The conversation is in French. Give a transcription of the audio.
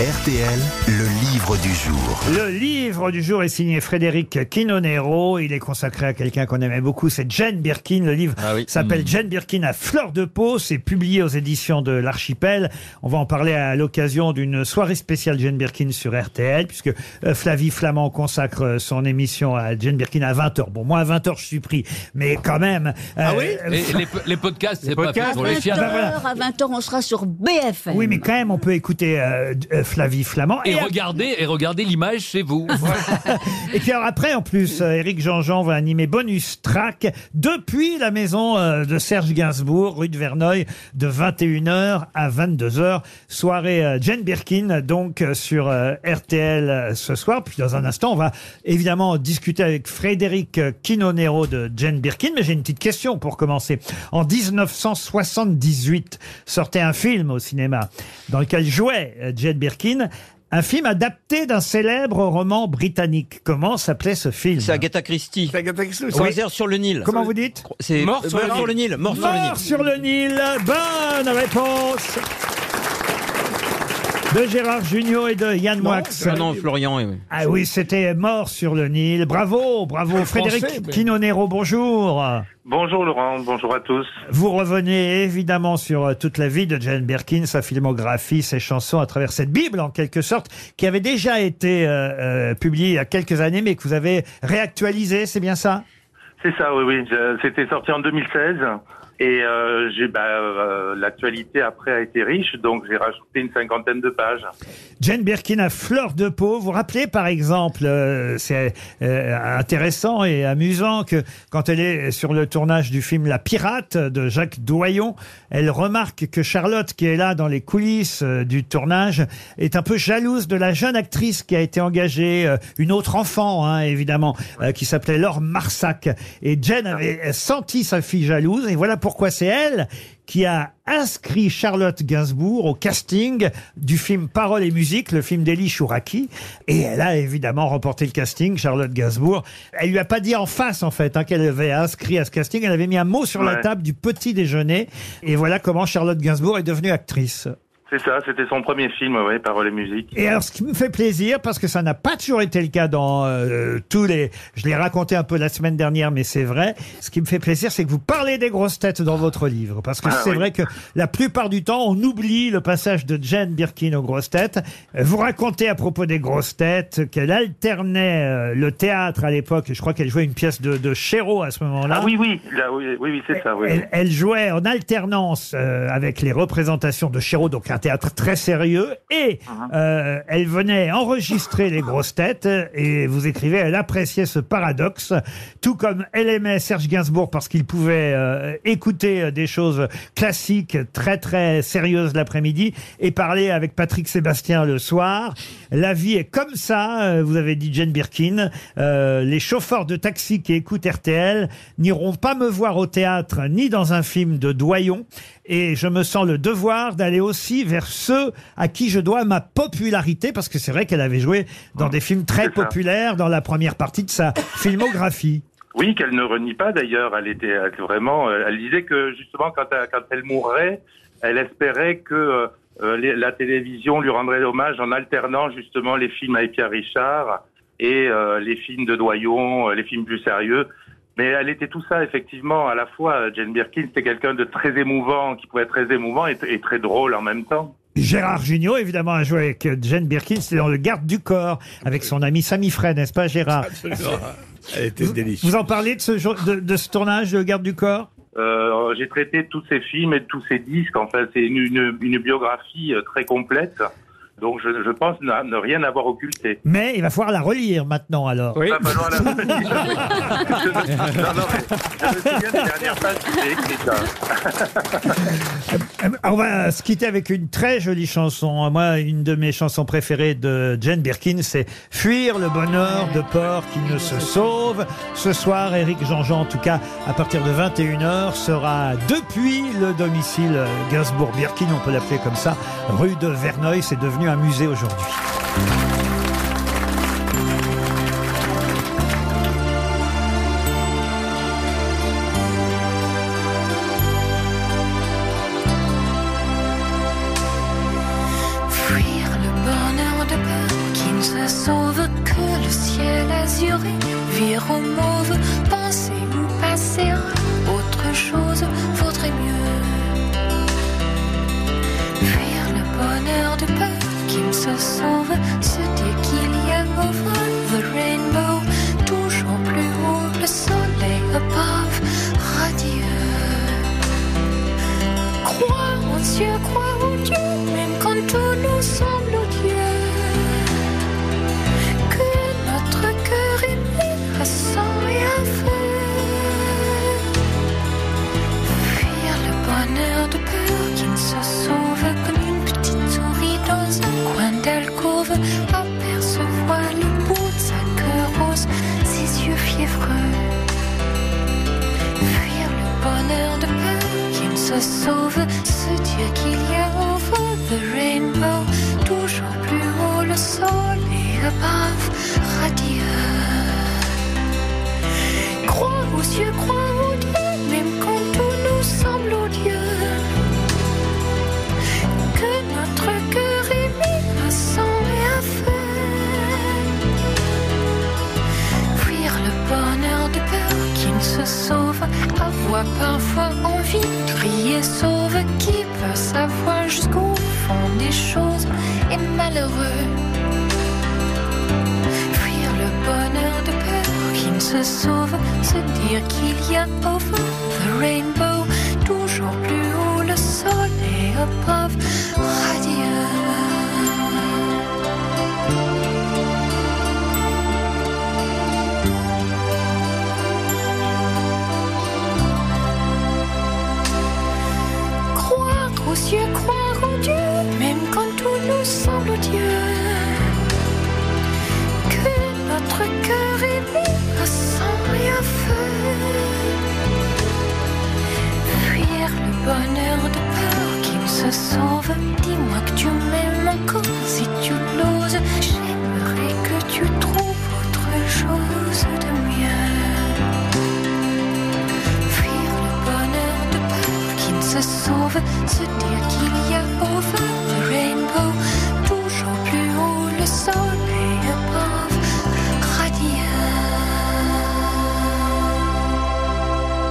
RTL, le livre du jour. Le livre du jour est signé Frédéric Quinonero. Il est consacré à quelqu'un qu'on aimait beaucoup, c'est Jane Birkin. Le livre Ah oui. s'appelle Jane Birkin à fleur de peau. C'est publié aux éditions de l'Archipel. On va en parler à l'occasion d'une soirée spéciale Jane Birkin sur RTL, puisque euh, Flavie Flamand consacre euh, son émission à Jane Birkin à 20h. Bon, moi à 20h je suis pris, mais quand même. Ah euh, oui Et les, les podcasts, c'est pas fait pour les chiens. 20h, à 20h, on sera sur BFM. Oui, mais quand même, on peut écouter euh, euh, Flavie Flamand. Et regardez, et regardez l'image chez vous. Et puis alors après, en plus, euh, Eric Jean-Jean va animer Bonus Track depuis la maison euh, de Serge Gainsbourg, rue de Verneuil, de 21h à 22h. Soirée euh, Jane Birkin, donc euh, sur euh, RTL euh, ce soir. Puis dans un instant, on va évidemment discuter avec Frédéric euh, Quinonero de Jane Birkin. Mais j'ai une petite question pour commencer. En 1978, sortait un film au cinéma dans lequel jouait euh, Jane Birkin. Un film adapté d'un célèbre roman britannique. Comment s'appelait ce film C'est Agatha Christie. Oui. Croisière sur le Nil. Comment vous dites C'est Mort sur Mort le Nil. Nil. Mort sur le Nil. Mort sur le Nil. Bonne réponse de Gérard Junior et de Yann Moix. Ah non, Florian. oui, oui. Ah oui, c'était Mort sur le Nil. Bravo, bravo. Frédéric Quinonero, bonjour. Bonjour Laurent, bonjour à tous. Vous revenez évidemment sur euh, toute la vie de Jane Birkin, sa filmographie, ses chansons à travers cette Bible en quelque sorte, qui avait déjà été euh, euh, publiée il y a quelques années, mais que vous avez réactualisée, c'est bien ça? C'est ça, oui, oui. je- C'était sorti en 2016 et euh, j'ai bah, euh, l'actualité après a été riche, donc j'ai rajouté une cinquantaine de pages. Jane Birkin à fleur de peau. Vous rappelez par exemple, euh, c'est intéressant et amusant que quand elle est sur le tournage du film La Pirate de Jacques Doyon, elle remarque que Charlotte, qui est là dans les coulisses du tournage, est un peu jalouse de la jeune actrice qui a été engagée, une autre enfant hein, évidemment, qui s'appelait Laure Marsac. Et Jane avait senti sa fille jalouse et voilà pourquoi c'est elle qui a inscrit Charlotte Gainsbourg au casting du film Paroles et musique, le film d'Elie Chouraki. Et elle a évidemment remporté le casting, Charlotte Gainsbourg. Elle lui a pas dit en face, en fait, hein, qu'elle avait inscrit à ce casting. Elle avait mis un mot sur la table du petit déjeuner. Et voilà comment Charlotte Gainsbourg est devenue actrice. C'est ça, c'était son premier film, oui, Paroles et musique. Et alors, ce qui me fait plaisir, parce que ça n'a pas toujours été le cas dans euh, tous les... Je l'ai raconté un peu la semaine dernière, mais c'est vrai. Ce qui me fait plaisir, c'est que vous parlez des grosses têtes dans votre livre. Parce que Ah, c'est oui. vrai que la plupart du temps, on oublie le passage de Jane Birkin aux grosses têtes. Euh, Vous racontez à propos des grosses têtes qu'elle alternait euh, le théâtre à l'époque. Je crois qu'elle jouait une pièce de, de Chéreau à ce moment-là. Ah oui, oui, là, oui, oui, oui, c'est ça, oui. Elle, elle jouait en alternance euh, avec les représentations de Chéreau, donc un théâtre très sérieux, et euh, elle venait enregistrer les grosses têtes, et vous écrivez, elle appréciait ce paradoxe, tout comme elle aimait Serge Gainsbourg parce qu'il pouvait euh, écouter euh, des choses classiques, très très sérieuses l'après-midi, et parler avec Patrick Sébastien le soir. La vie est comme ça, euh, vous avez dit Jane Birkin. Euh, les chauffeurs de taxi qui écoutent RTL n'iront pas me voir au théâtre ni dans un film de Doyon. Et je me sens le devoir d'aller aussi vers ceux à qui je dois ma popularité, parce que c'est vrai qu'elle avait joué dans des films très populaires dans la première partie de sa filmographie. Oui, qu'elle ne renie pas d'ailleurs. Elle était vraiment. euh, Elle disait que justement, quand elle, quand elle mourrait, elle espérait que euh, euh, les- la télévision lui rendrait hommage en alternant justement les films avec Pierre Richard et euh, les films de Doyon, les films plus sérieux. Mais elle était tout ça effectivement à la fois. euh, Jane Birkin, c'était quelqu'un de très émouvant, qui pouvait être très émouvant et, et très drôle en même temps. Gérard Jugnot, évidemment, a joué avec Jane Birkin, c'était dans Le Garde du Corps, avec son ami Samy Frey, n'est-ce pas Gérard? Elle était délicieuse. Vous en parlez de ce, jour- de, de ce tournage de Garde du Corps? Euh, j'ai traité tous ces films et tous ces disques. En fait, c'est une, une, une biographie euh, très complète. Donc, je, je pense ne, ne rien avoir occulté. Mais il va falloir la relire maintenant alors. Oui. Va falloir la- Je me- non, non, mais je me souviens des dernières pages que j'ai écrites. hein. Euh, On va se quitter avec une très jolie chanson. Moi, une de mes chansons préférées de Jane Birkin, c'est Fuir le bonheur de porc qui ne se sauve. Ce soir, Eric Jean-Jean, en tout cas, à partir de 21h, sera depuis le domicile Gainsbourg-Birkin, on peut l'appeler comme ça, rue de Verneuil. C'est devenu un musée aujourd'hui. Fuir le bonheur de peur qui ne se sauve que le ciel azuré, vire au mauve. Sauve, dire qu'il y a over the rainbow, toujours plus haut, le soleil above, radieux. Crois en Dieu, crois en Dieu, même quand tout nous semble odieux. Que notre cœur est mis à sang et à feu. Fuir le bonheur de peur qui ne se sauve d'alcôve. Apercevoir le bout de sa queue rose, ses yeux fiévreux. Fuir le bonheur de peur qui ne se sauve, se dire qu'il y a sauve, avoir parfois envie de crier sauve, qui peut savoir jusqu'au fond des choses est malheureux. Fuir le bonheur de peur qui ne se sauve, se dire qu'il y a over the rainbow, toujours plus haut le soleil above, radieux. Sauve.